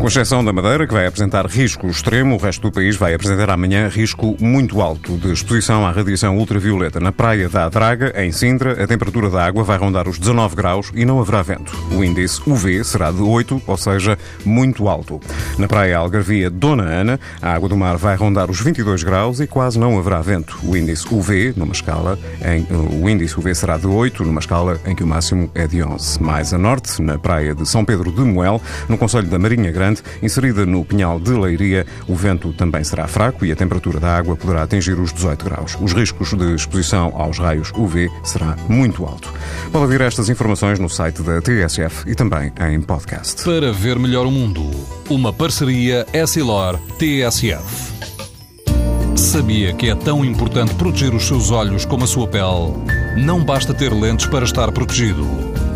Com exceção da Madeira, que vai apresentar risco extremo, o resto do país vai apresentar amanhã risco muito alto de exposição à radiação ultravioleta. Na praia da Draga, em Sintra, a temperatura da água vai rondar os 19 graus e não haverá vento. O índice UV será de 8, ou seja, muito alto. Na praia Algarvia Dona Ana, a água do mar vai rondar os 22 graus e quase não haverá vento. O índice UV, numa escala, em, o índice UV será de 8, numa escala em que o máximo é de 11. Mais a norte, na praia de São Pedro de Moel, no Conselho da Marinha Grande, inserida no Pinhal de Leiria, o vento também será fraco e a temperatura da água poderá atingir os 18 graus. Os riscos de exposição aos raios UV será muito alto. Pode ouvir estas informações no site da TSF e também em podcast. Para ver melhor o mundo, uma parceria Essilor-TSF. Sabia que é tão importante proteger os seus olhos como a sua pele? Não basta ter lentes para estar protegido.